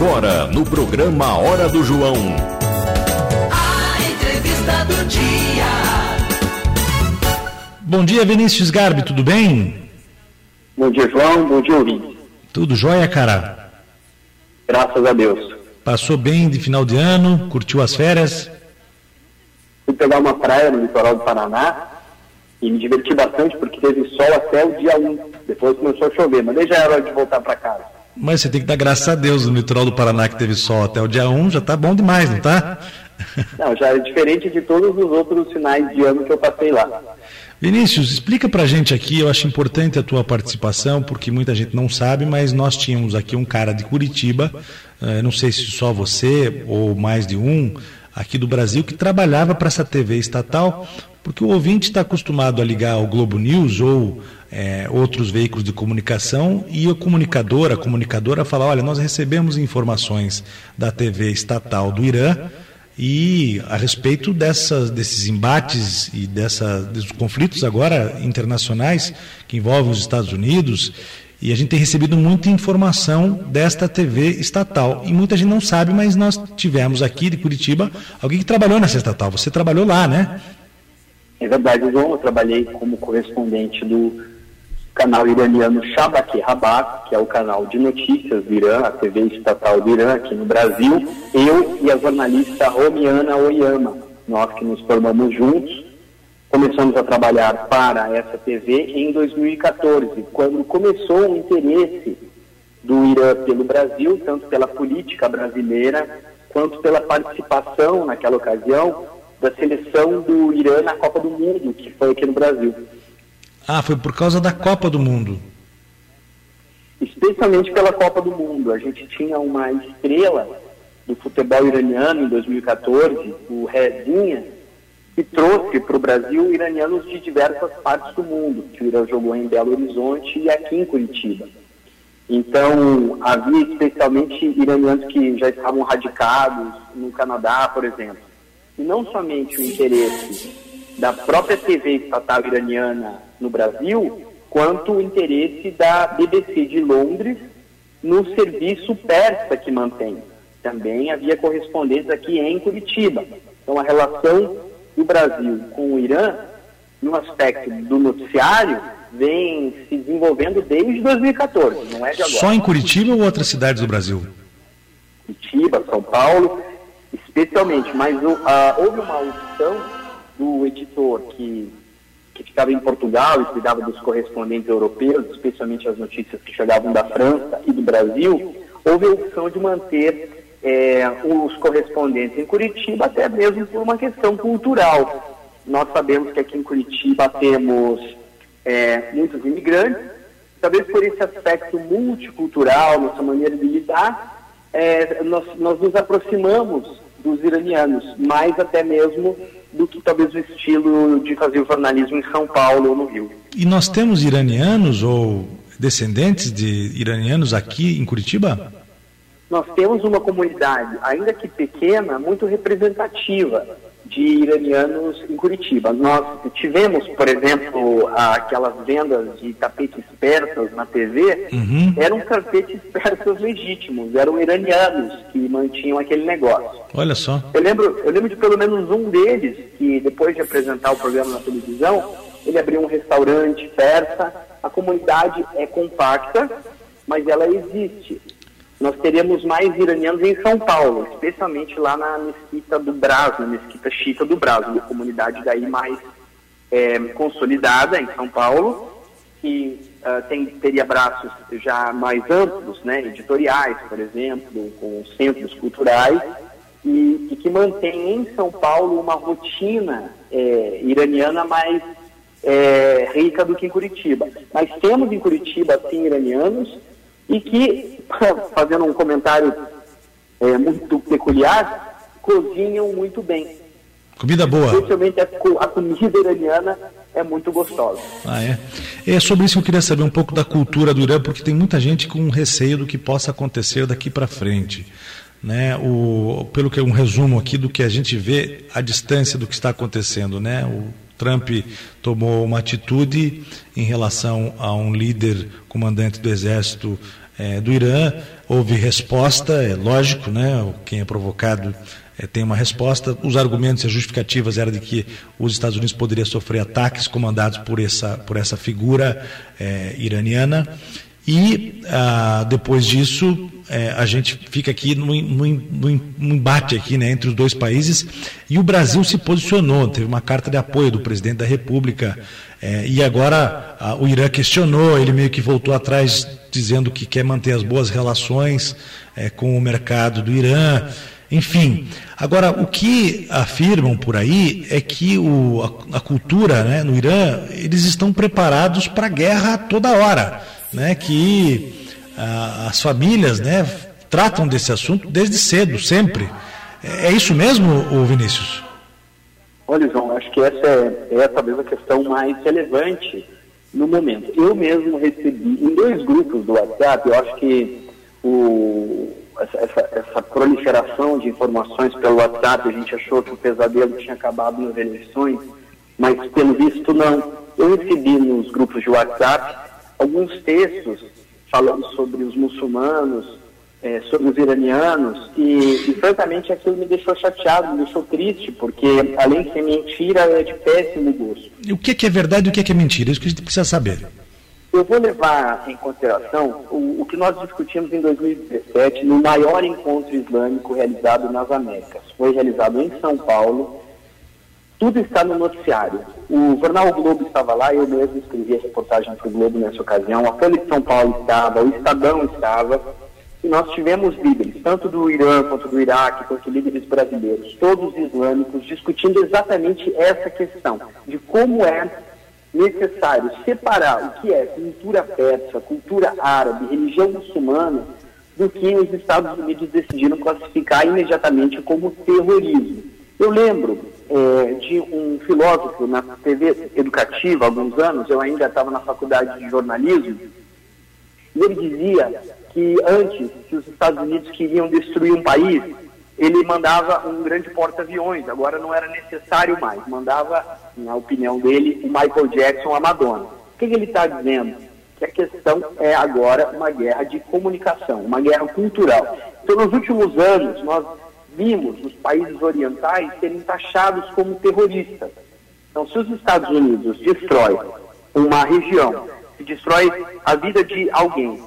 Agora, no programa Hora do João. A entrevista do dia. Bom dia, Vinícius Garbi, tudo bem? Bom dia, João. Bom dia, Urim. Tudo jóia, cara? Graças a Deus. Passou bem de final de ano? Curtiu as férias? Fui pegar uma praia no litoral do Paraná e me diverti bastante porque teve sol até o dia 1. Depois começou a chover, mas daí já era hora de voltar para casa. Mas você tem que dar graças a Deus no litoral do Paraná que teve sol até o dia 1, já tá bom demais, não tá? Não, já é diferente de todos os outros finais de ano que eu passei lá. Vinícius, explica pra gente aqui, eu acho importante a tua participação, porque muita gente não sabe, mas nós tínhamos aqui um cara de Curitiba, eh, não sei se só você ou mais de um, aqui do Brasil, que trabalhava para essa TV estatal, porque o ouvinte está acostumado a ligar ao Globo News ou é, outros veículos de comunicação e o comunicador, a comunicadora fala, olha, nós recebemos informações da TV estatal do Irã e a respeito dessas, desses embates e dessa, desses conflitos agora internacionais que envolvem os Estados Unidos e a gente tem recebido muita informação desta TV estatal. E muita gente não sabe, mas nós tivemos aqui de Curitiba alguém que trabalhou nessa estatal. Você trabalhou lá, né? É verdade, João. Eu trabalhei como correspondente do canal iraniano Shabak Rabat, que é o canal de notícias do Irã, a TV estatal do Irã aqui no Brasil. Eu e a jornalista Romiana Oyama, nós que nos formamos juntos, começamos a trabalhar para essa TV em 2014, quando começou o interesse do Irã pelo Brasil, tanto pela política brasileira quanto pela participação naquela ocasião da seleção do Irã na Copa do Mundo, que foi aqui no Brasil. Ah, foi por causa da Copa do Mundo. Especialmente pela Copa do Mundo. A gente tinha uma estrela do futebol iraniano em 2014, o Rezinha, que trouxe para o Brasil iranianos de diversas partes do mundo, que o Irã jogou em Belo Horizonte e aqui em Curitiba. Então, havia especialmente iranianos que já estavam radicados no Canadá, por exemplo. E não somente o interesse da própria TV estatal iraniana no Brasil, quanto o interesse da BBC de Londres no serviço persa que mantém. Também havia correspondentes aqui em Curitiba. Então, a relação do Brasil com o Irã, no aspecto do noticiário, vem se desenvolvendo desde 2014, não é de agora. Só em Curitiba ou outras cidades do Brasil? Curitiba, São Paulo, especialmente. Mas uh, houve uma opção do editor que que ficava em Portugal e cuidava dos correspondentes europeus, especialmente as notícias que chegavam da França e do Brasil, houve a opção de manter é, os correspondentes em Curitiba, até mesmo por uma questão cultural. Nós sabemos que aqui em Curitiba temos é, muitos imigrantes, talvez por esse aspecto multicultural, nossa maneira de lidar, é, nós, nós nos aproximamos dos iranianos, mais até mesmo do que talvez o estilo de fazer o jornalismo em São Paulo ou no Rio. E nós temos iranianos ou descendentes de iranianos aqui em Curitiba? Nós temos uma comunidade, ainda que pequena, muito representativa de iranianos em Curitiba. Nós tivemos, por exemplo, aquelas vendas de tapetes persas na TV, uhum. eram tapetes persas legítimos, eram iranianos que mantinham aquele negócio. Olha só. Eu lembro, eu lembro de pelo menos um deles que depois de apresentar o programa na televisão, ele abriu um restaurante persa. A comunidade é compacta, mas ela existe nós teríamos mais iranianos em São Paulo, especialmente lá na mesquita do Brás, na mesquita Chica do Brás, uma comunidade daí mais é, consolidada em São Paulo, que uh, tem, teria braços já mais amplos, né, editoriais, por exemplo, com centros culturais, e, e que mantém em São Paulo uma rotina é, iraniana mais é, rica do que em Curitiba. Mas temos em Curitiba, sim, iranianos, e que, fazendo um comentário é, muito peculiar, cozinham muito bem. Comida boa. Especialmente a, a, comida iraniana é muito gostosa. Ah, é? É sobre isso que eu queria saber um pouco da cultura do Irã, porque tem muita gente com receio do que possa acontecer daqui para frente. Né, o, pelo que um resumo aqui do que a gente vê à distância do que está acontecendo, né? O Trump tomou uma atitude em relação a um líder comandante do exército é, do Irã. Houve resposta, é lógico, né? Quem é provocado é, tem uma resposta. Os argumentos e as justificativas eram de que os Estados Unidos poderiam sofrer ataques comandados por essa, por essa figura é, iraniana. E ah, depois disso, é, a gente fica aqui no, embate aqui, né, entre os dois países e o Brasil se posicionou, teve uma carta de apoio do presidente da República é, e agora a, o Irã questionou, ele meio que voltou atrás dizendo que quer manter as boas relações é, com o mercado do Irã. Enfim, agora o que afirmam por aí é que o, a, a cultura né, no Irã, eles estão preparados para guerra toda hora, né, que a, as famílias né, tratam desse assunto desde cedo, sempre. É, isso mesmo, Vinícius? Olha, João, acho que essa é, é talvez a questão mais relevante no momento. Eu mesmo recebi em dois grupos do WhatsApp, eu acho que o, essa, essa, proliferação de informações pelo WhatsApp, a gente achou que o pesadelo tinha acabado nas eleições, mas pelo visto não. Eu recebi nos grupos de WhatsApp alguns textos falando sobre os muçulmanos, é, sobre os iranianos, e, e, francamente aquilo me deixou chateado, me deixou triste, porque além de ser mentira, é de péssimo gosto. E o que é, que é verdade e o que é, que é mentira? Isso que a gente precisa saber. Eu vou levar em consideração o, o que nós discutimos em 2017 no maior encontro islâmico realizado nas Américas. Foi realizado em São Paulo. Tudo está no noticiário. O jornal o Globo estava lá, eu mesmo escrevi a reportagem para o Globo nessa ocasião. A Folha de São Paulo estava, o Estadão estava e nós tivemos líderes, tanto do Irã quanto do Iraque, quanto líderes brasileiros, todos islâmicos, discutindo exatamente essa questão de como é necessário separar o que é cultura persa, cultura árabe, religião muçulmana, do que os Estados Unidos decidiram classificar imediatamente como terrorismo. Eu lembro é, de um filósofo na TV educativa há alguns anos, eu ainda estava na faculdade de jornalismo, e ele dizia que antes que os Estados Unidos queriam destruir um país, ele mandava um grande porta-aviões, agora não era necessário mais, mandava, na opinião dele, o Michael Jackson a Madonna. O que, que ele está dizendo? Que a questão é agora uma guerra de comunicação, uma guerra cultural. Então, nos últimos anos, nós vimos os países orientais serem taxados como terroristas. Então, se os Estados Unidos destrói uma região, se destrói a vida de alguém,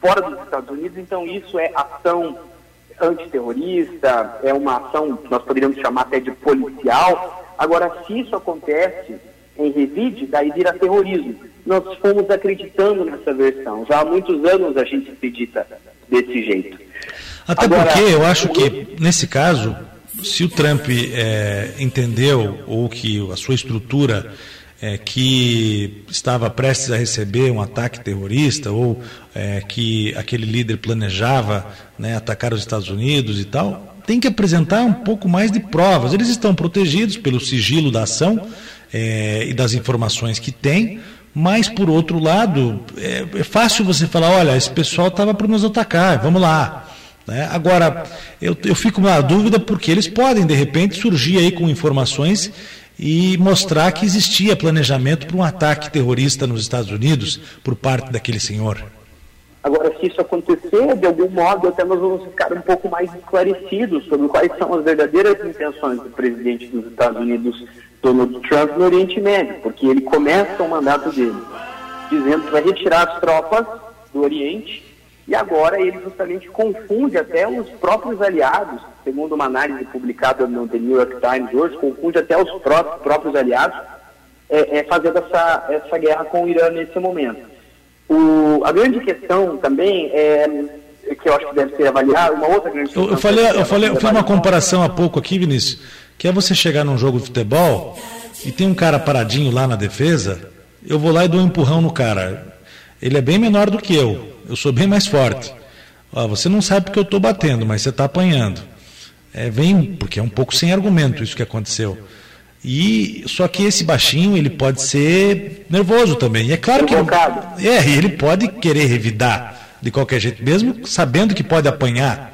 fora dos Estados Unidos, então isso é ação antiterrorista, é uma ação que nós poderíamos chamar até de policial. Agora, se isso acontece em revide, daí vira terrorismo. Nós fomos acreditando nessa versão. Já há muitos anos a gente acredita desse jeito. Até Agora, porque eu acho que, nesse caso, se o Trump é, entendeu ou que a sua estrutura é, que estava prestes a receber um ataque terrorista ou é, que aquele líder planejava né, atacar os Estados Unidos e tal, tem que apresentar um pouco mais de provas. Eles estão protegidos pelo sigilo da ação é, e das informações que têm, mas por outro lado, é, é fácil você falar, olha, esse pessoal estava para nos atacar, vamos lá. Né? Agora, eu, eu fico na dúvida porque eles podem, de repente, surgir aí com informações e mostrar que existia planejamento para um ataque terrorista nos Estados Unidos por parte daquele senhor. Agora, se isso acontecer, de algum modo, até nós vamos ficar um pouco mais esclarecidos sobre quais são as verdadeiras intenções do presidente dos Estados Unidos, Donald Trump, no Oriente Médio, porque ele começa o mandato dele dizendo que vai retirar as tropas do Oriente e agora ele justamente confunde até os próprios aliados, segundo uma análise publicada no The New York Times hoje, confunde até os próprios, próprios aliados é, é, fazendo essa, essa guerra com o Irã nesse momento. O, a grande questão também é que eu acho que deve ser avaliada, uma outra grande questão. Eu, eu falei, eu falei, eu fiz uma comparação há pouco aqui, Vinícius, que é você chegar num jogo de futebol e tem um cara paradinho lá na defesa, eu vou lá e dou um empurrão no cara. Ele é bem menor do que eu eu sou bem mais forte. Ó, você não sabe porque eu estou batendo, mas você está apanhando. É, vem, porque é um pouco sem argumento isso que aconteceu. E só que esse baixinho ele pode ser nervoso também. E é claro que ele, é, ele pode querer revidar de qualquer jeito, mesmo sabendo que pode apanhar.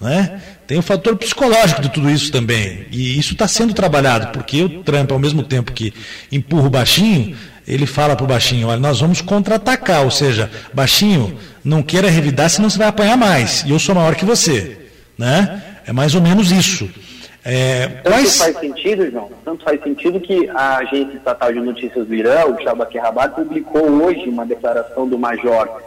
Né? Tem o fator psicológico de tudo isso também. E isso está sendo trabalhado, porque o Trump, ao mesmo tempo que empurra o baixinho, ele fala para o baixinho: olha, nós vamos contra-atacar, ou seja, baixinho, não queira revidar, senão você vai apanhar mais. E eu sou maior que você. Né? É mais ou menos isso. É, Tanto quais... faz sentido, João, tanto faz sentido que a agência estatal de notícias do Irã, o Shabak Rabat, publicou hoje uma declaração do major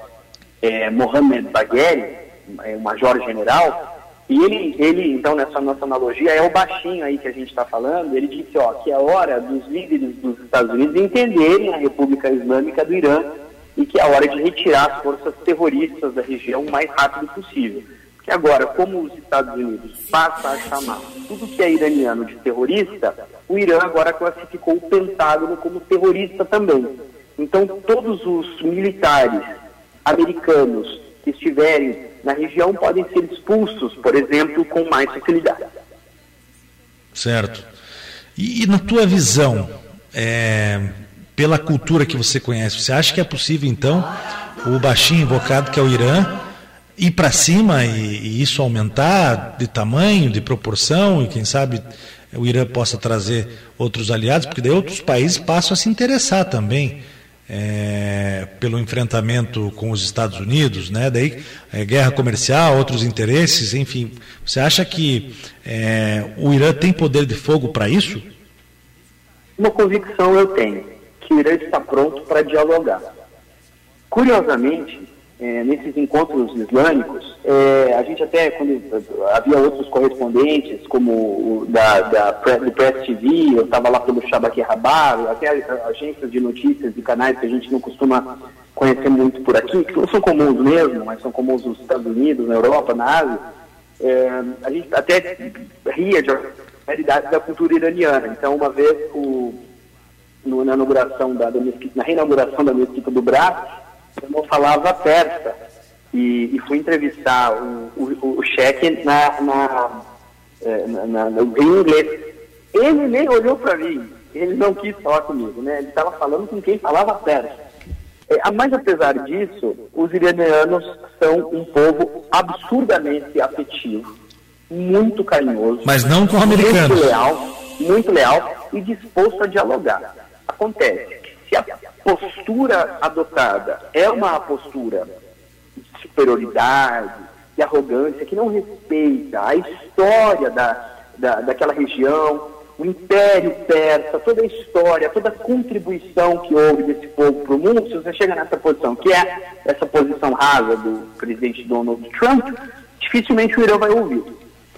é, Mohamed Bagheri, é, o major general, e ele, ele, então, nessa nossa analogia, é o baixinho aí que a gente está falando, ele disse ó, que é hora dos líderes dos Estados Unidos entenderem a República Islâmica do Irã e que é hora de retirar as forças terroristas da região o mais rápido possível. Porque agora, como os Estados Unidos passam a chamar tudo que é iraniano de terrorista, o Irã agora classificou o Pentágono como terrorista também. Então, todos os militares americanos que estiverem na região podem ser expulsos, por exemplo, com mais facilidade. Certo. E, e na tua visão, é, pela cultura que você conhece, você acha que é possível, então, o baixinho invocado, que é o Irã, ir para cima e, e, isso aumentar de tamanho, de proporção, e quem sabe o Irã possa trazer outros aliados, porque daí outros países passam a se interessar também é, pelo enfrentamento com os Estados Unidos, né? Daí é, guerra comercial, outros interesses, enfim. Você acha que é, o Irã tem poder de fogo para isso? Uma convicção eu tenho que o Irã está pronto para dialogar. Curiosamente, é, nesses encontros islâmicos, é, a gente até, quando havia outros correspondentes, como o da, da, do Press TV, eu estava lá pelo Shabak Rabar, até agências de notícias e canais que a gente não costuma conhecer muito por aqui, que não são comuns mesmo, mas são comuns nos Estados Unidos, na Europa, na Ásia, é, a gente até ria de realidade da cultura iraniana. Então, uma vez, o, no, na inauguração da, da mesquita, na reinauguração da mesquita do Brás, eu falava persa e, e fui entrevistar o, o, o cheque na, na, é, na, na, no, em inglês. Ele nem olhou para mim, ele não quis falar comigo, né? Ele estava falando com quem falava persa. É, mas apesar disso, os iranianos são um povo absurdamente afetivo, muito carinhoso. Mas não com americanos. Muito leal, muito leal e disposto a dialogar. Acontece se a postura adotada é uma postura de superioridade, de arrogância, que não respeita a história da, da, daquela região, o Império Persa, toda a história, toda a contribuição que houve desse povo para o mundo, se você chega nessa posição, que é essa posição rasa do presidente Donald Trump, dificilmente o Irã vai ouvir.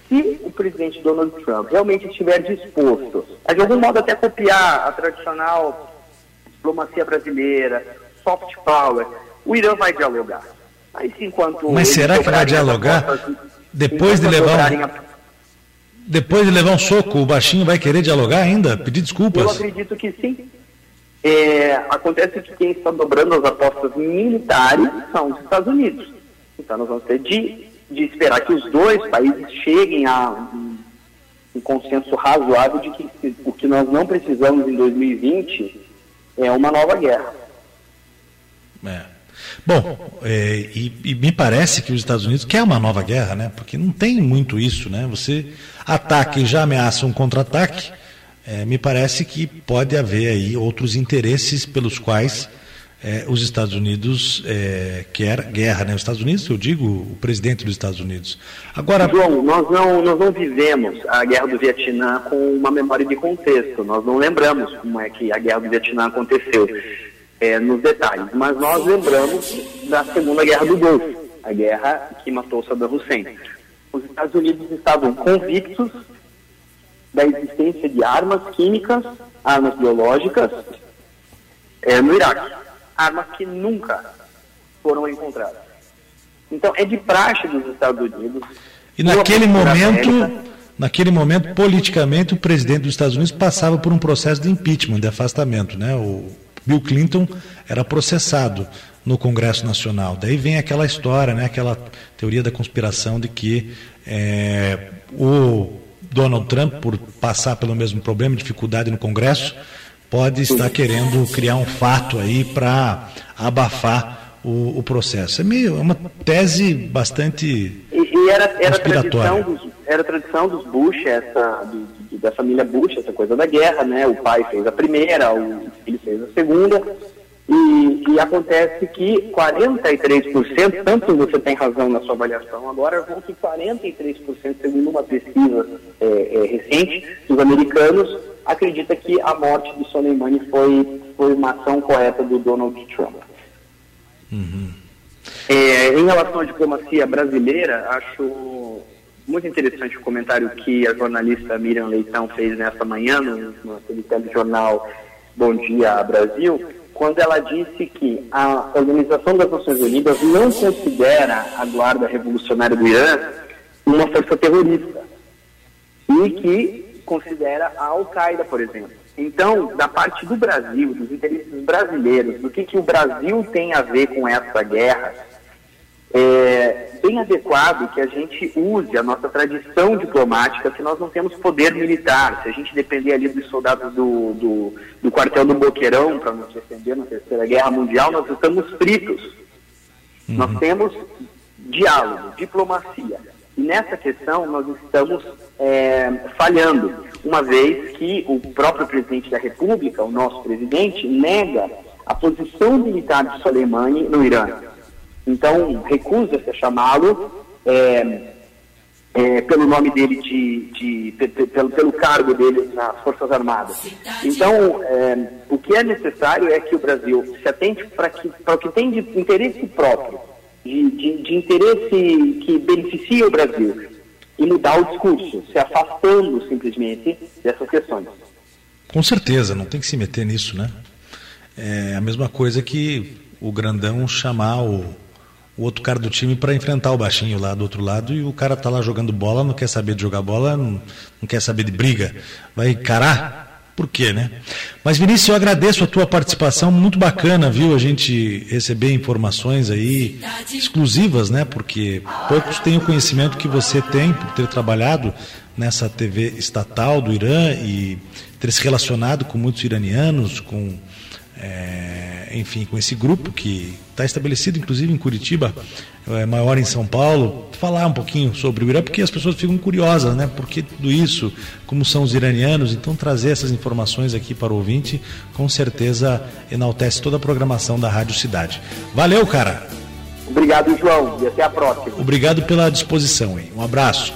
Se o presidente Donald Trump realmente estiver disposto a, de algum modo, até copiar a tradicional diplomacia brasileira, soft power, o Irã vai dialogar. Mas enquanto Mas será que vai dialogar? depois de levar um, a... depois de levar um soco, o baixinho vai querer dialogar ainda? Pedir desculpas? Eu acredito que sim. É, acontece que quem está dobrando as apostas militares são os Estados Unidos. Então nós vamos ter de, de esperar que os dois países cheguem a um, consenso razoável de que o que nós não precisamos em 2020 é uma nova guerra. É. Bom, é, e, e, me parece que os Estados Unidos quer uma nova guerra, né? Porque não tem muito isso, né? Você ataca e já ameaça um contra-ataque. É, me parece que pode haver aí outros interesses pelos quais é, os Estados Unidos é, quer guerra, né? Os Estados Unidos, eu digo, o presidente dos Estados Unidos. Agora, João, nós não, nós não vivemos a guerra do Vietnã com uma memória de contexto. Nós não lembramos como é que a guerra do Vietnã aconteceu é, nos detalhes, mas nós lembramos da Segunda Guerra do Golfo, a guerra que matou Saddam Hussein. Os Estados Unidos estavam convictos da existência de armas químicas, armas biológicas é, no Iraque armas que nunca foram encontradas. Então, é de praxe dos Estados Unidos. E naquele momento, América, naquele momento, politicamente, o presidente dos Estados Unidos passava por um processo de impeachment, de afastamento. Né? O Bill Clinton era processado no Congresso Nacional. Daí vem aquela história, né? aquela teoria da conspiração de que é, o Donald Trump, por passar pelo mesmo problema, dificuldade no Congresso, pode estar querendo criar um fato aí para abafar o, o, processo. É meio é uma tese bastante e, e era, era tradição dos, era tradição dos Bush, essa do, da família Bush, essa coisa da guerra, né? O pai fez a primeira, o filho fez a segunda. E E, e acontece que 43%, tanto você tem razão na sua avaliação agora, vão que 43%, segundo uma pesquisa é, é, recente dos americanos, acredita que a morte de Soleimani foi, foi uma ação correta do Donald Trump. Uhum. É, em relação à diplomacia brasileira, acho muito interessante o comentário que a jornalista Miriam Leitão fez nesta manhã no, no telejornal Bom Dia Brasil, quando ela disse que a Organização das Nações Unidas não considera a Guarda Revolucionária do Irã uma força terrorista e que considera a Al-Qaeda, por exemplo. Então, da parte do Brasil, dos interesses brasileiros, do que, que o Brasil tem a ver com essa guerra, é bem adequado que a gente use a nossa tradição diplomática, se nós não temos poder militar, se a gente depender ali dos soldados do, do, do quartel do Boqueirão para nos defender na Terceira Guerra Mundial, nós estamos fritos. Uhum. Nós temos diálogo, diplomacia. E nessa questão nós estamos é, falhando, uma vez que o próprio presidente da República, o nosso presidente, nega a posição militar de Soleimani no Irã. Então, recusa-se a chamá-lo é, é, pelo nome dele, de, de, de, pelo, pelo cargo dele nas Forças Armadas. Então, é, o que é necessário é que o Brasil se atente para o que tem de interesse próprio, de, de, de interesse que beneficia o Brasil, e mudar o discurso, se afastando simplesmente dessas questões. Com certeza, não tem que se meter nisso, né? É a mesma coisa que o grandão chamar o o outro cara do time para enfrentar o baixinho lá do outro lado e o cara tá lá jogando bola, não quer saber de jogar bola, não, não quer saber de briga. Vai encarar? Por quê, né? Mas Vinícius, eu agradeço a tua participação, muito bacana, viu? A gente receber informações aí exclusivas, né? Porque poucos têm o conhecimento que você tem por ter trabalhado nessa TV estatal do Irã e ter se relacionado com muitos iranianos, com é, enfim, com esse grupo que está estabelecido, inclusive em Curitiba, é, maior em São Paulo, falar um pouquinho sobre o Irã, porque as pessoas ficam curiosas, né? Por que tudo isso? Como são os iranianos? Então, trazer essas informações aqui para o ouvinte, com certeza enaltece toda a programação da Rádio Cidade. Valeu, cara! Obrigado, João, e até a próxima. Obrigado pela disposição, hein? Um abraço.